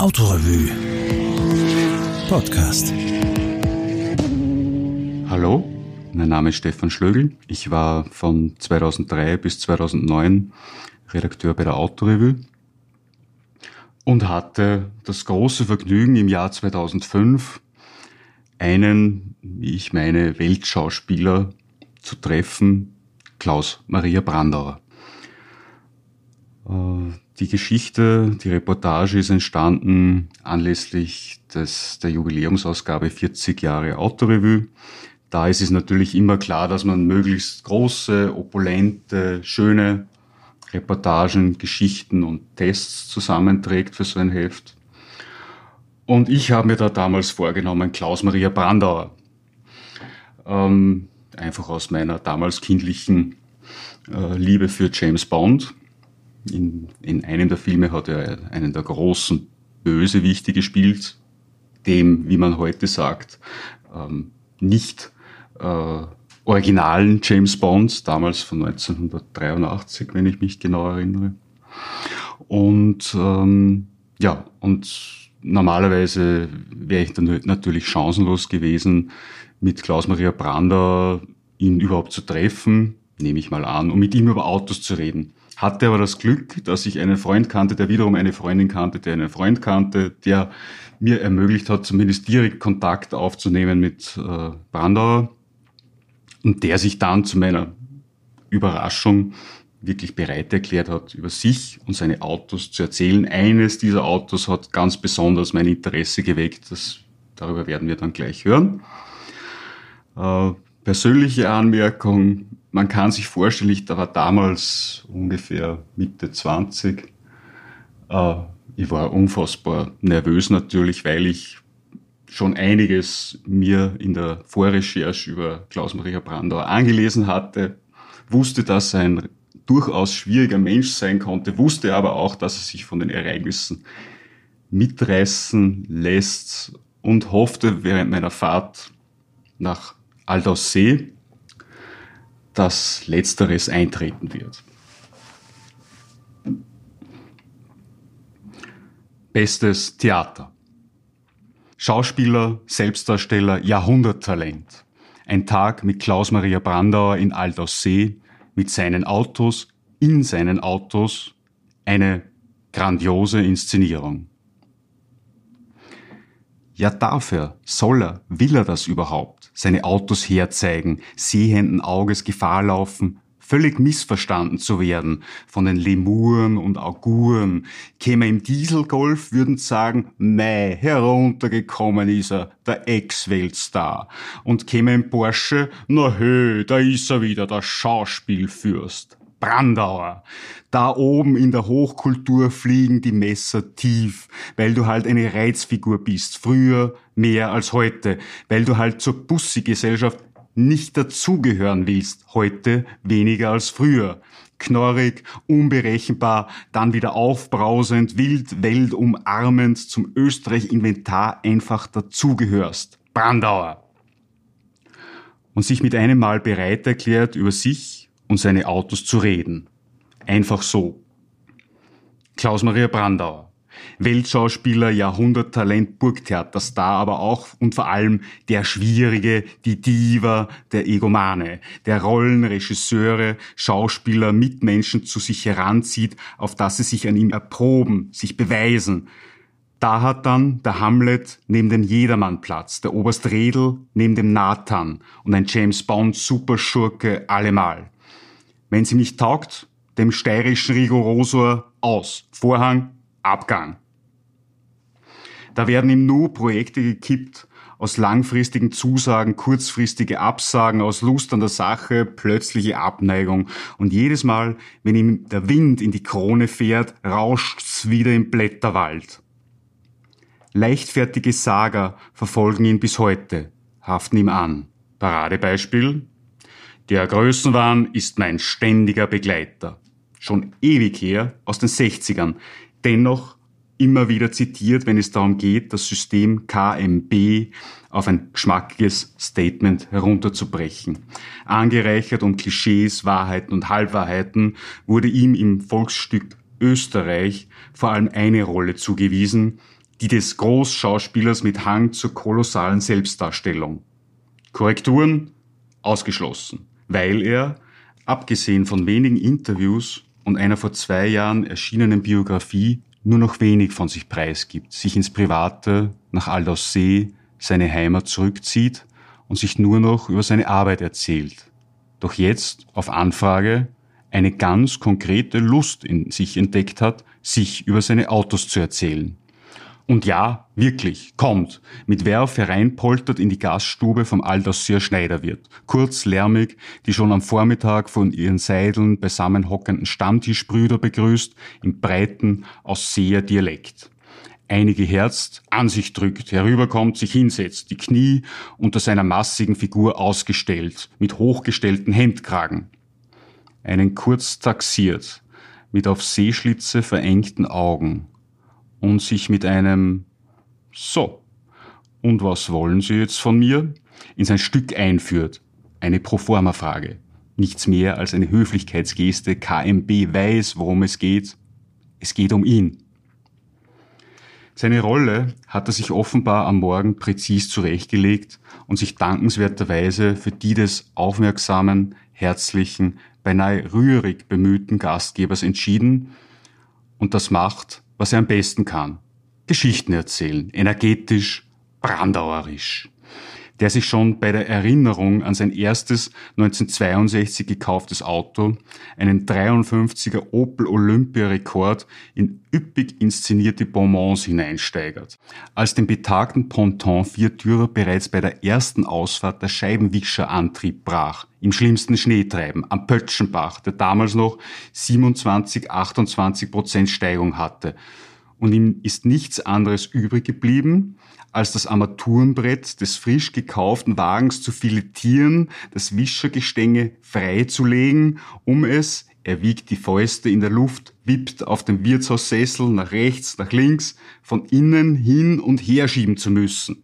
Autorevue Podcast. Hallo, mein Name ist Stefan Schlögl. Ich war von 2003 bis 2009 Redakteur bei der Autorevue und hatte das große Vergnügen im Jahr 2005 einen, wie ich meine, Weltschauspieler zu treffen, Klaus Maria Brandauer. Äh, die Geschichte, die Reportage ist entstanden anlässlich des, der Jubiläumsausgabe 40 Jahre Autorevue. Da ist es natürlich immer klar, dass man möglichst große, opulente, schöne Reportagen, Geschichten und Tests zusammenträgt für so ein Heft. Und ich habe mir da damals vorgenommen, Klaus Maria Brandauer. Ähm, einfach aus meiner damals kindlichen äh, Liebe für James Bond. In, in einem der Filme hat er einen der großen Bösewichte gespielt, dem, wie man heute sagt, ähm, nicht äh, originalen James Bonds, damals von 1983, wenn ich mich genau erinnere. Und ähm, ja, und normalerweise wäre ich dann natürlich chancenlos gewesen, mit Klaus Maria Brander ihn überhaupt zu treffen, nehme ich mal an, um mit ihm über Autos zu reden. Hatte aber das Glück, dass ich einen Freund kannte, der wiederum eine Freundin kannte, der einen Freund kannte, der mir ermöglicht hat, zumindest direkt Kontakt aufzunehmen mit äh, Brandauer und der sich dann zu meiner Überraschung wirklich bereit erklärt hat, über sich und seine Autos zu erzählen. Eines dieser Autos hat ganz besonders mein Interesse geweckt. Das, darüber werden wir dann gleich hören. Äh, persönliche Anmerkung. Man kann sich vorstellen, ich war damals ungefähr Mitte 20. Äh, ich war unfassbar nervös natürlich, weil ich schon einiges mir in der Vorrecherche über Klaus-Maria Brandauer angelesen hatte, wusste, dass er ein durchaus schwieriger Mensch sein konnte, wusste aber auch, dass er sich von den Ereignissen mitreißen lässt und hoffte während meiner Fahrt nach Aldaussee, dass letzteres eintreten wird. Bestes Theater. Schauspieler, Selbstdarsteller, Jahrhunderttalent. Ein Tag mit Klaus Maria Brandauer in Aldaussee, mit seinen Autos, in seinen Autos, eine grandiose Inszenierung. Ja, dafür soll er, will er das überhaupt, seine Autos herzeigen, sehenden Auges Gefahr laufen, völlig missverstanden zu werden von den Lemuren und Auguren. Käme im Dieselgolf, würden sagen, mei, heruntergekommen ist er, der Ex-Weltstar. Und käme im Porsche, na hö, da ist er wieder, der Schauspielfürst. Brandauer. Da oben in der Hochkultur fliegen die Messer tief, weil du halt eine Reizfigur bist, früher mehr als heute, weil du halt zur Bussi-Gesellschaft nicht dazugehören willst, heute weniger als früher. Knorrig, unberechenbar, dann wieder aufbrausend, wild, weltumarmend, zum Österreich-Inventar einfach dazugehörst. Brandauer. Und sich mit einem Mal bereit erklärt, über sich und seine Autos zu reden. Einfach so. Klaus-Maria Brandauer. Weltschauspieler, Jahrhunderttalent, Burgtheaterstar, aber auch und vor allem der Schwierige, die Diva, der Egomane, der Rollen, Regisseure, Schauspieler, Mitmenschen zu sich heranzieht, auf dass sie sich an ihm erproben, sich beweisen. Da hat dann der Hamlet neben dem Jedermann Platz, der Oberst Redel neben dem Nathan und ein James Bond Superschurke allemal. Wenn sie nicht taugt, dem steirischen Rigorosor aus. Vorhang, Abgang. Da werden im Nu Projekte gekippt, aus langfristigen Zusagen kurzfristige Absagen, aus Lust an der Sache plötzliche Abneigung. Und jedes Mal, wenn ihm der Wind in die Krone fährt, rauscht's wieder im Blätterwald. Leichtfertige Sager verfolgen ihn bis heute, haften ihm an. Paradebeispiel der Größenwahn ist mein ständiger Begleiter. Schon ewig her, aus den 60ern. Dennoch immer wieder zitiert, wenn es darum geht, das System KMB auf ein geschmackiges Statement herunterzubrechen. Angereichert um Klischees, Wahrheiten und Halbwahrheiten wurde ihm im Volksstück Österreich vor allem eine Rolle zugewiesen, die des Großschauspielers mit Hang zur kolossalen Selbstdarstellung. Korrekturen ausgeschlossen, weil er, abgesehen von wenigen Interviews und einer vor zwei Jahren erschienenen Biografie, nur noch wenig von sich preisgibt, sich ins Private nach Aldaussee, seine Heimat zurückzieht und sich nur noch über seine Arbeit erzählt. Doch jetzt, auf Anfrage, eine ganz konkrete Lust in sich entdeckt hat, sich über seine Autos zu erzählen. Und ja, wirklich, kommt, mit Werf hereinpoltert in die Gaststube vom Aldaussier Schneiderwirt. Kurz, lärmig, die schon am Vormittag von ihren Seideln beisammen hockenden Stammtischbrüder begrüßt, im breiten Ausseher Dialekt. Einige herzt, an sich drückt, herüberkommt, sich hinsetzt, die Knie unter seiner massigen Figur ausgestellt, mit hochgestellten Hemdkragen. Einen kurz taxiert, mit auf Seeschlitze verengten Augen, und sich mit einem So, und was wollen Sie jetzt von mir? in sein Stück einführt. Eine Proforma-Frage. Nichts mehr als eine Höflichkeitsgeste. KMB weiß, worum es geht. Es geht um ihn. Seine Rolle hat er sich offenbar am Morgen präzis zurechtgelegt und sich dankenswerterweise für die des aufmerksamen, herzlichen, beinahe rührig bemühten Gastgebers entschieden und das macht, was er am besten kann. Geschichten erzählen, energetisch, brandauerisch. Der sich schon bei der Erinnerung an sein erstes 1962 gekauftes Auto, einen 53er Opel Olympia Rekord, in üppig inszenierte Bonbons hineinsteigert. Als dem betagten Ponton Viertürer bereits bei der ersten Ausfahrt der Scheibenwischerantrieb brach, im schlimmsten Schneetreiben am Pötschenbach, der damals noch 27, 28 Prozent Steigung hatte. Und ihm ist nichts anderes übrig geblieben, als das Armaturenbrett des frisch gekauften Wagens zu filetieren, das Wischergestänge freizulegen, um es, er wiegt die Fäuste in der Luft, wippt auf dem Wirtshaussessel nach rechts, nach links, von innen hin und her schieben zu müssen.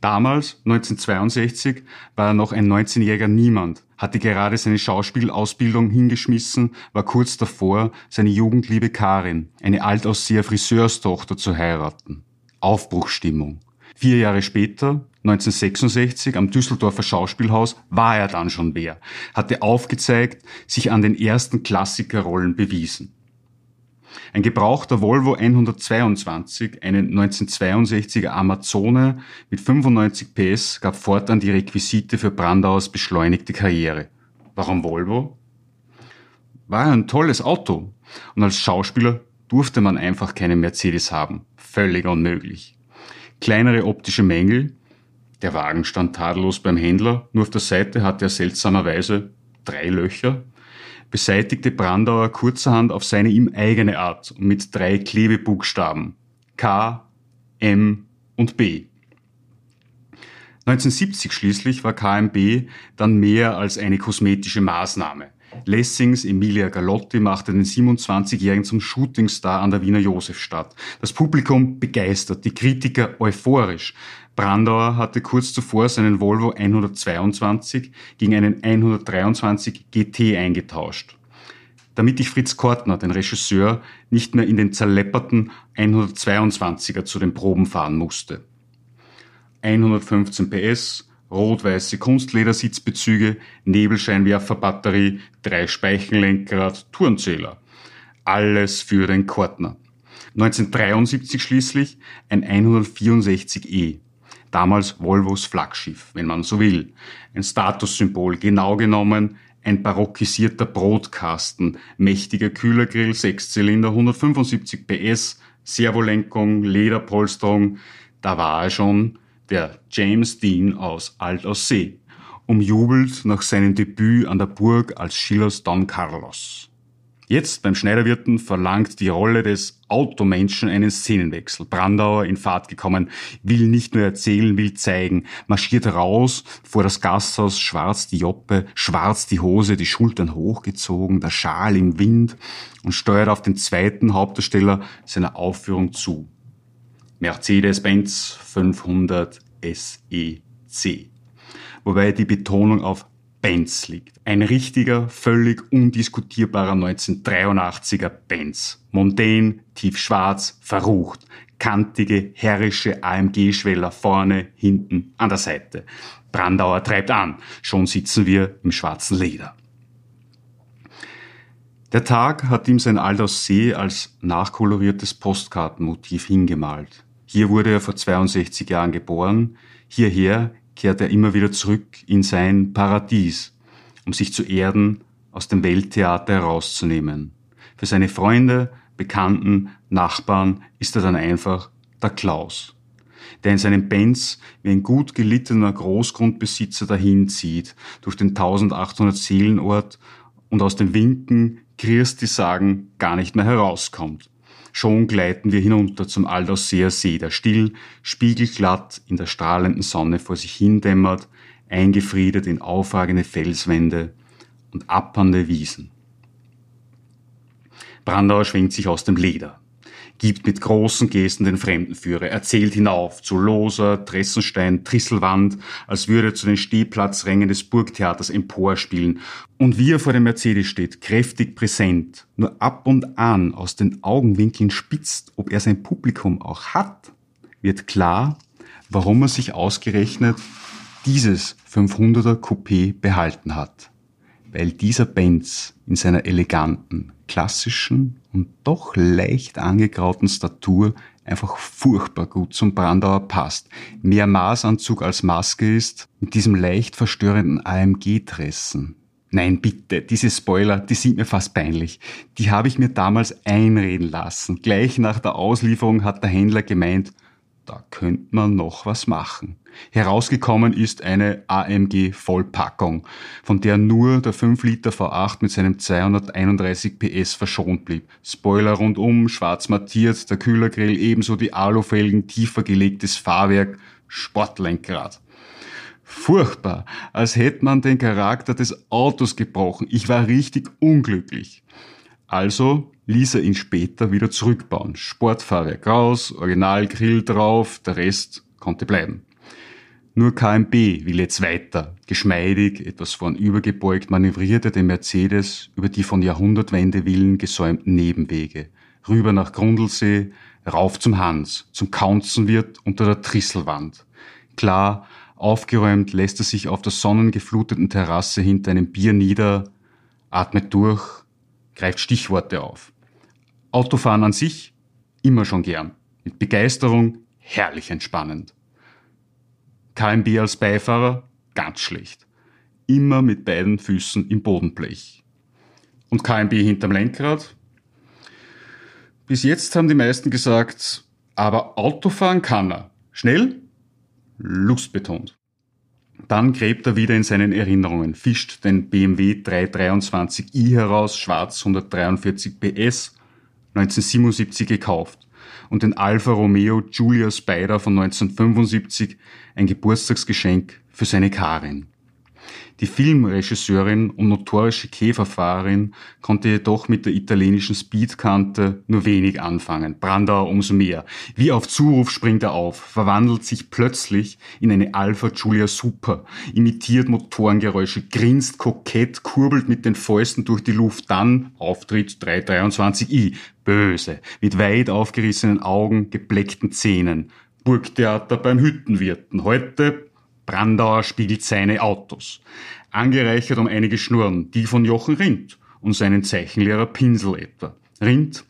Damals, 1962, war er noch ein 19-jähriger Niemand, hatte gerade seine Schauspielausbildung hingeschmissen, war kurz davor, seine Jugendliebe Karin, eine Altausseher Friseurstochter, zu heiraten. Aufbruchstimmung. Vier Jahre später, 1966, am Düsseldorfer Schauspielhaus, war er dann schon wer, hatte aufgezeigt, sich an den ersten Klassikerrollen bewiesen. Ein gebrauchter Volvo 122, einen 1962er Amazone mit 95 PS, gab fortan die Requisite für Brandauers beschleunigte Karriere. Warum Volvo? War ein tolles Auto. Und als Schauspieler durfte man einfach keinen Mercedes haben. Völlig unmöglich. Kleinere optische Mängel. Der Wagen stand tadellos beim Händler, nur auf der Seite hatte er seltsamerweise drei Löcher beseitigte Brandauer kurzerhand auf seine ihm eigene Art mit drei Klebebuchstaben K, M und B. 1970 schließlich war KMB dann mehr als eine kosmetische Maßnahme. Lessings Emilia Galotti machte den 27-Jährigen zum Shootingstar an der Wiener Josefstadt. Das Publikum begeistert, die Kritiker euphorisch. Brandauer hatte kurz zuvor seinen Volvo 122 gegen einen 123 GT eingetauscht. Damit ich Fritz Kortner, den Regisseur, nicht mehr in den zerlepperten 122er zu den Proben fahren musste. 115 PS, rot-weiße Kunstledersitzbezüge, Nebelscheinwerferbatterie, drei Speichenlenkrad, Turnzähler. Alles für den Kortner. 1973 schließlich ein 164e damals Volvos Flaggschiff, wenn man so will. Ein Statussymbol, genau genommen ein barockisierter Brotkasten, mächtiger Kühlergrill, Sechszylinder, 175 PS, Servolenkung, Lederpolsterung. Da war er schon, der James Dean aus Alt Aussee, umjubelt nach seinem Debüt an der Burg als Schillers Don Carlos. Jetzt beim Schneiderwirten verlangt die Rolle des Automenschen einen Szenenwechsel. Brandauer in Fahrt gekommen, will nicht nur erzählen, will zeigen, marschiert raus vor das Gasthaus, schwarz die Joppe, schwarz die Hose, die Schultern hochgezogen, der Schal im Wind und steuert auf den zweiten Hauptdarsteller seiner Aufführung zu. Mercedes-Benz 500 SEC. Wobei die Betonung auf Benz liegt. Ein richtiger, völlig undiskutierbarer 1983er Benz. Mondän, tiefschwarz, verrucht. Kantige, herrische AMG-Schweller vorne, hinten, an der Seite. Brandauer treibt an. Schon sitzen wir im schwarzen Leder. Der Tag hat ihm sein Aldous See als nachkoloriertes Postkartenmotiv hingemalt. Hier wurde er vor 62 Jahren geboren. Hierher kehrt er immer wieder zurück in sein Paradies, um sich zu erden, aus dem Welttheater herauszunehmen. Für seine Freunde, Bekannten, Nachbarn ist er dann einfach der Klaus, der in seinem Benz wie ein gut gelittener Großgrundbesitzer dahinzieht, durch den 1800 Seelenort und aus den Winken Christi sagen gar nicht mehr herauskommt. Schon gleiten wir hinunter zum Aldausseer See, der still, spiegelglatt in der strahlenden Sonne vor sich hindämmert, eingefriedet in aufragende Felswände und appernde Wiesen. Brandauer schwingt sich aus dem Leder gibt mit großen Gesten den Fremdenführer, erzählt hinauf zu Loser, Dressenstein, Trisselwand, als würde er zu den Stehplatzrängen des Burgtheaters emporspielen. Und wie er vor dem Mercedes steht, kräftig präsent, nur ab und an aus den Augenwinkeln spitzt, ob er sein Publikum auch hat, wird klar, warum er sich ausgerechnet dieses 500er Coupé behalten hat. Weil dieser Benz in seiner eleganten, klassischen und doch leicht angegrauten Statur einfach furchtbar gut zum Brandauer passt. Mehr Maßanzug als Maske ist, mit diesem leicht verstörenden AMG-Dressen. Nein, bitte, diese Spoiler, die sind mir fast peinlich. Die habe ich mir damals einreden lassen. Gleich nach der Auslieferung hat der Händler gemeint, da könnte man noch was machen. Herausgekommen ist eine AMG Vollpackung, von der nur der 5 Liter V8 mit seinem 231 PS verschont blieb. Spoiler rundum, schwarz mattiert, der Kühlergrill, ebenso die Alufelgen, tiefer gelegtes Fahrwerk, Sportlenkrad. Furchtbar, als hätte man den Charakter des Autos gebrochen. Ich war richtig unglücklich. Also ließ er ihn später wieder zurückbauen. Sportfahrwerk raus, Originalgrill drauf, der Rest konnte bleiben. Nur KMB will jetzt weiter. Geschmeidig, etwas vornübergebeugt manövrierte der Mercedes über die von Jahrhundertwendewillen gesäumten Nebenwege. Rüber nach Grundlsee, rauf zum Hans, zum Kaunzenwirt unter der Trisselwand. Klar, aufgeräumt lässt er sich auf der sonnengefluteten Terrasse hinter einem Bier nieder, atmet durch, greift Stichworte auf. Autofahren an sich immer schon gern. Mit Begeisterung herrlich entspannend. KMB als Beifahrer ganz schlecht. Immer mit beiden Füßen im Bodenblech. Und KMB hinterm Lenkrad? Bis jetzt haben die meisten gesagt, aber Autofahren kann er. Schnell? Lustbetont. Dann gräbt er wieder in seinen Erinnerungen, fischt den BMW 323i heraus, schwarz 143 PS, 1977 gekauft, und den Alfa Romeo Giulia Spider von 1975, ein Geburtstagsgeschenk für seine Karin. Die Filmregisseurin und notorische Käferfahrerin konnte jedoch mit der italienischen Speedkante nur wenig anfangen. Brandauer umso mehr. Wie auf Zuruf springt er auf, verwandelt sich plötzlich in eine Alpha Giulia Super, imitiert Motorengeräusche, grinst kokett, kurbelt mit den Fäusten durch die Luft, dann Auftritt 323i, böse, mit weit aufgerissenen Augen, gebleckten Zähnen. Burgtheater beim Hüttenwirten. Heute Brandauer spiegelt seine Autos. Angereichert um einige Schnurren, die von Jochen Rindt und seinen Zeichenlehrer Pinsel etwa. Rindt,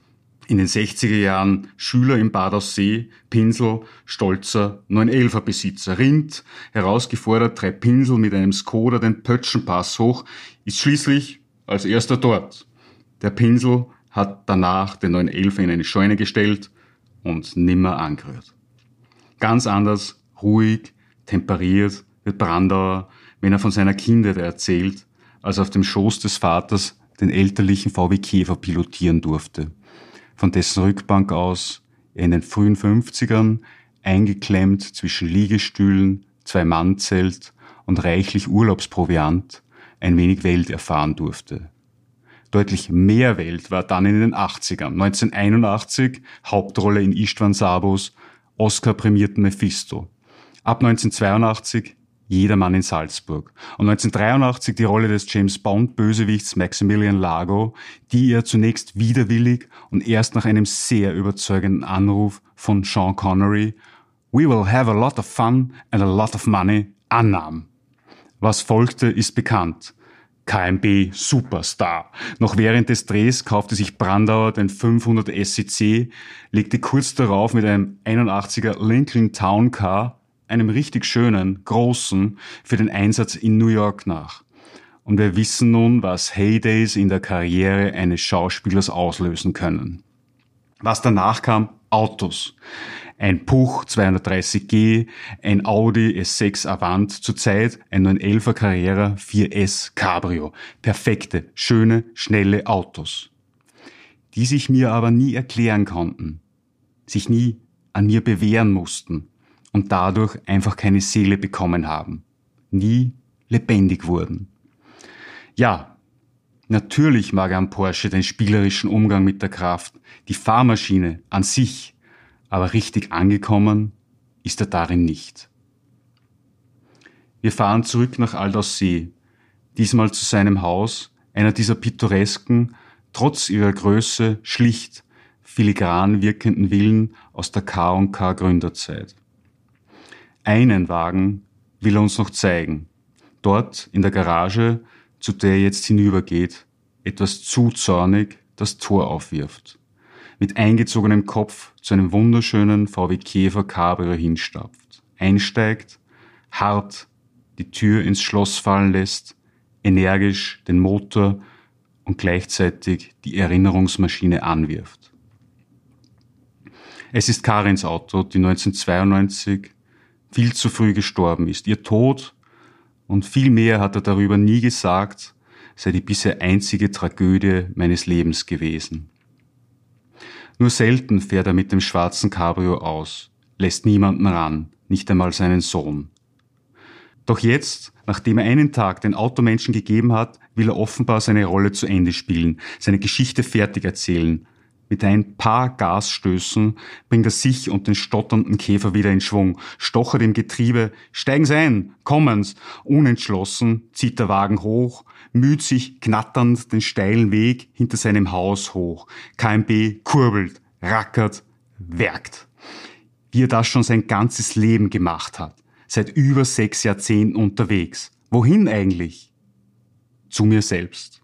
in den 60er Jahren Schüler im Bad See, Pinsel, stolzer 911er Besitzer. Rindt, herausgefordert, treibt Pinsel mit einem Skoda den Pötschenpass hoch, ist schließlich als erster dort. Der Pinsel hat danach den 911er in eine Scheune gestellt und nimmer angerührt. Ganz anders, ruhig, temperiert wird Brandauer, wenn er von seiner Kindheit erzählt, als er auf dem Schoß des Vaters den elterlichen VW Käfer pilotieren durfte, von dessen Rückbank aus er in den frühen 50ern eingeklemmt zwischen Liegestühlen, zwei Mannzelt und reichlich Urlaubsproviant ein wenig Welt erfahren durfte. Deutlich mehr Welt war dann in den 80ern. 1981 Hauptrolle in Istvan Sabos Oscar-prämierten Mephisto. Ab 1982 Jedermann in Salzburg. Und 1983 die Rolle des James Bond-Bösewichts Maximilian Largo, die er zunächst widerwillig und erst nach einem sehr überzeugenden Anruf von Sean Connery We will have a lot of fun and a lot of money annahm. Was folgte, ist bekannt. KMB Superstar. Noch während des Drehs kaufte sich Brandauer den 500 SEC, legte kurz darauf mit einem 81er Lincoln Town Car, einem richtig schönen, großen, für den Einsatz in New York nach. Und wir wissen nun, was Heydays in der Karriere eines Schauspielers auslösen können. Was danach kam, Autos ein Puch 230G, ein Audi S6 Avant, zurzeit ein 911er Carrera 4S Cabrio. Perfekte, schöne, schnelle Autos. Die sich mir aber nie erklären konnten, sich nie an mir bewähren mussten und dadurch einfach keine Seele bekommen haben, nie lebendig wurden. Ja, natürlich mag er am Porsche den spielerischen Umgang mit der Kraft, die Fahrmaschine an sich aber richtig angekommen ist er darin nicht. Wir fahren zurück nach Aldaussee, diesmal zu seinem Haus, einer dieser pittoresken, trotz ihrer Größe schlicht, filigran wirkenden Villen aus der K&K Gründerzeit. Einen Wagen will er uns noch zeigen. Dort in der Garage, zu der er jetzt hinübergeht, etwas zu zornig das Tor aufwirft mit eingezogenem Kopf zu einem wunderschönen VW Käfer Cabrio hinstapft, einsteigt, hart die Tür ins Schloss fallen lässt, energisch den Motor und gleichzeitig die Erinnerungsmaschine anwirft. Es ist Karins Auto, die 1992 viel zu früh gestorben ist. Ihr Tod und viel mehr hat er darüber nie gesagt, sei die bisher einzige Tragödie meines Lebens gewesen. Nur selten fährt er mit dem schwarzen Cabrio aus, lässt niemanden ran, nicht einmal seinen Sohn. Doch jetzt, nachdem er einen Tag den Automenschen gegeben hat, will er offenbar seine Rolle zu Ende spielen, seine Geschichte fertig erzählen. Mit ein paar Gasstößen bringt er sich und den stotternden Käfer wieder in Schwung, stochert im Getriebe, steigen Sie ein, kommen's. Unentschlossen zieht der Wagen hoch, müht sich knatternd den steilen Weg hinter seinem Haus hoch. KMB kurbelt, rackert, werkt. Wie er das schon sein ganzes Leben gemacht hat. Seit über sechs Jahrzehnten unterwegs. Wohin eigentlich? Zu mir selbst.